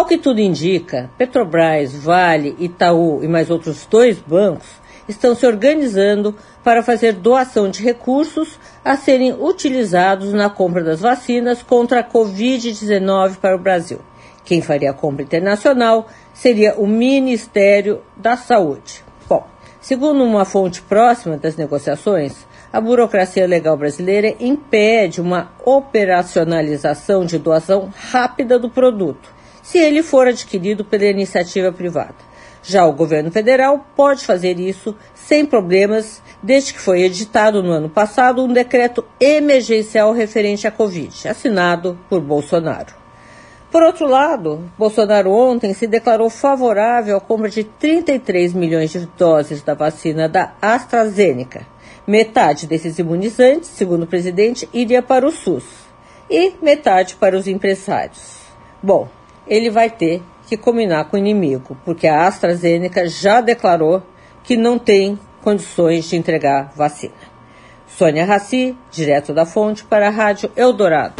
Ao que tudo indica, Petrobras, Vale, Itaú e mais outros dois bancos estão se organizando para fazer doação de recursos a serem utilizados na compra das vacinas contra a Covid-19 para o Brasil. Quem faria a compra internacional seria o Ministério da Saúde. Bom, segundo uma fonte próxima das negociações, a burocracia legal brasileira impede uma operacionalização de doação rápida do produto se ele for adquirido pela iniciativa privada. Já o governo federal pode fazer isso sem problemas, desde que foi editado no ano passado um decreto emergencial referente à Covid, assinado por Bolsonaro. Por outro lado, Bolsonaro ontem se declarou favorável à compra de 33 milhões de doses da vacina da AstraZeneca. Metade desses imunizantes, segundo o presidente, iria para o SUS e metade para os empresários. Bom, ele vai ter que combinar com o inimigo, porque a AstraZeneca já declarou que não tem condições de entregar vacina. Sônia Raci, direto da fonte para a Rádio Eldorado.